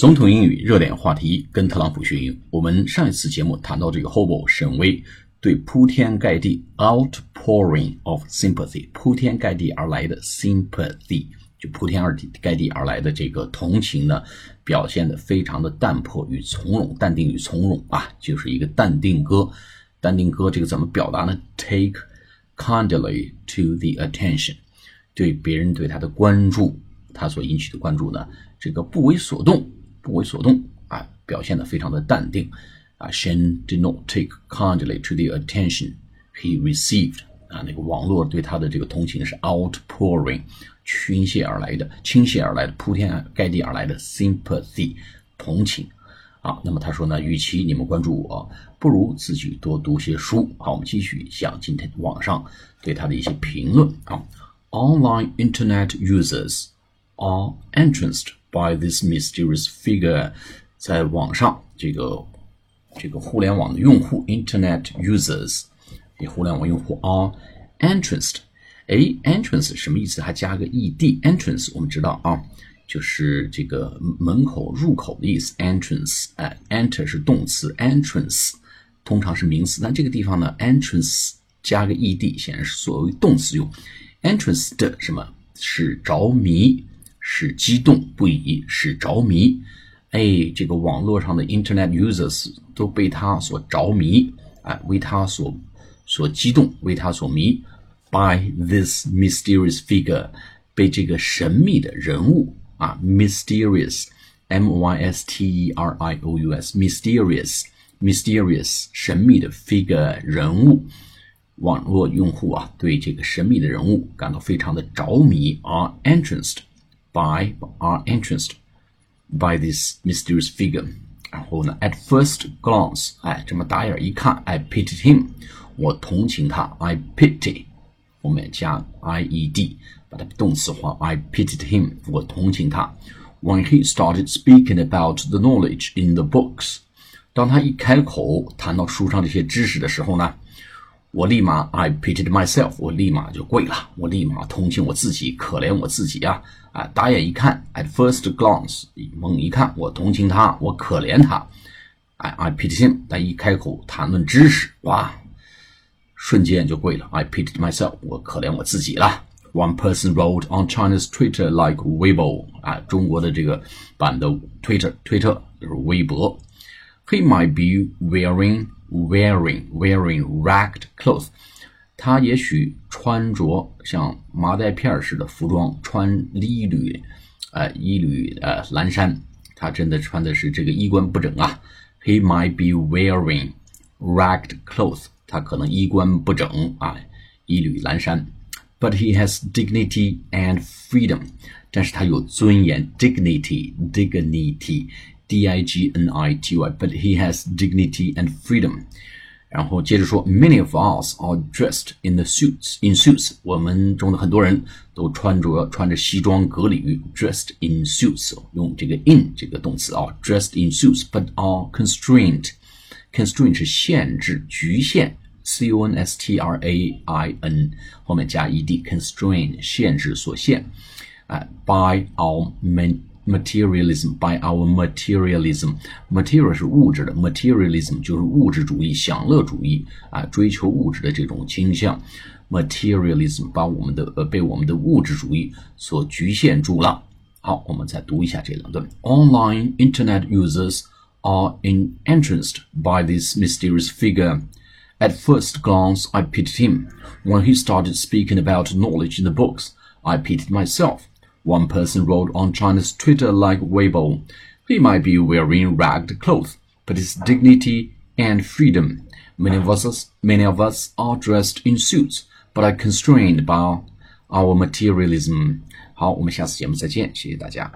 总统英语热点话题，跟特朗普学英语。我们上一次节目谈到这个 Hobo 沈威对铺天盖地 outpouring of sympathy，铺天盖地而来的 sympathy，就铺天而地盖地而来的这个同情呢，表现的非常的淡泊与从容，淡定与从容啊，就是一个淡定哥。淡定哥这个怎么表达呢？Take kindly to the attention，对别人对他的关注，他所引起的关注呢，这个不为所动。不为所动啊，表现的非常的淡定啊。Shen did not take kindly to the attention he received 啊，那个网络对他的这个同情是 outpouring，倾泻而来的，倾泻而来的，铺天盖地而来的 sympathy，同情啊。那么他说呢，与其你们关注我，不如自己多读些书。好，我们继续讲今天网上对他的一些评论啊。Online internet users are entranced. By this mysterious figure，在网上这个这个互联网的用户，Internet users，这互联网用户 are entranced。哎，entrance 什么意思？还加个 ed，entrance 我们知道啊，就是这个门口、入口的意思。entrance，哎，enter 是动词，entrance 通常是名词，但这个地方呢，entrance 加个 ed 显然是作为动词用。entranced 什么是着迷？使激动不已，使着迷。哎，这个网络上的 Internet users 都被他所着迷，哎，为他所所激动，为他所迷。By this mysterious figure，被这个神秘的人物啊，mysterious，m y s t e r i o u s，mysterious，mysterious，神秘的 figure 人物。网络用户啊，对这个神秘的人物感到非常的着迷，are entranced。by are interested by this mysterious figure。然后呢，at first glance，哎，这么打眼一看，I pitied him，我同情他，I pity，后面加 i e d，把它动词化，I pitied him，我同情他。When he started speaking about the knowledge in the books，当他一开口谈到书上这些知识的时候呢， 我立马 I pitied myself，我立马就跪了，我立马同情我自己，可怜我自己啊啊！打眼一看，at first glance，猛一看，我同情他，我可怜他，哎，I pitied him。但一开口谈论知识，哇，瞬间就跪了，I pitied myself，我可怜我自己了。One person wrote on China's Twitter like Weibo，啊，中国的这个版的 Twitter，推特就是微博。He might be wearing wearing wearing ragged clothes，他也许穿着像麻袋片似的服装，穿一缕，呃，一缕呃蓝衫。他真的穿的是这个衣冠不整啊。He might be wearing ragged clothes，他可能衣冠不整啊，一缕蓝衫。But he has dignity and freedom，但是他有尊严，dignity，dignity。D I G N I T Y，but he has dignity and freedom。然后接着说，Many of us are dressed in the suits in suits。我们中的很多人都穿着穿着西装革履，dressed in suits，用这个 in 这个动词啊，dressed in suits，but are constrained。constraint 是限制、局限，C O N S T R A I N 后面加 e d，constrained 限制、所限啊，by our men。 materialism by our materialism material 是物质的 materialism 就是物质主义享乐主义啊追求物质的这种倾向 materialism 把我们的呃被我们的物质主义所局限住了好我们再读一下这两段 online internet users are entranced by this mysterious figure At first glance, I pitied him. When he started speaking about knowledge in the books, I pitied myself. One person wrote on China's Twitter like Weibo, he might be wearing ragged clothes, but his dignity and freedom. Many of us, many of us are dressed in suits, but are constrained by our materialism. 好，我们下次节目再见，谢谢大家。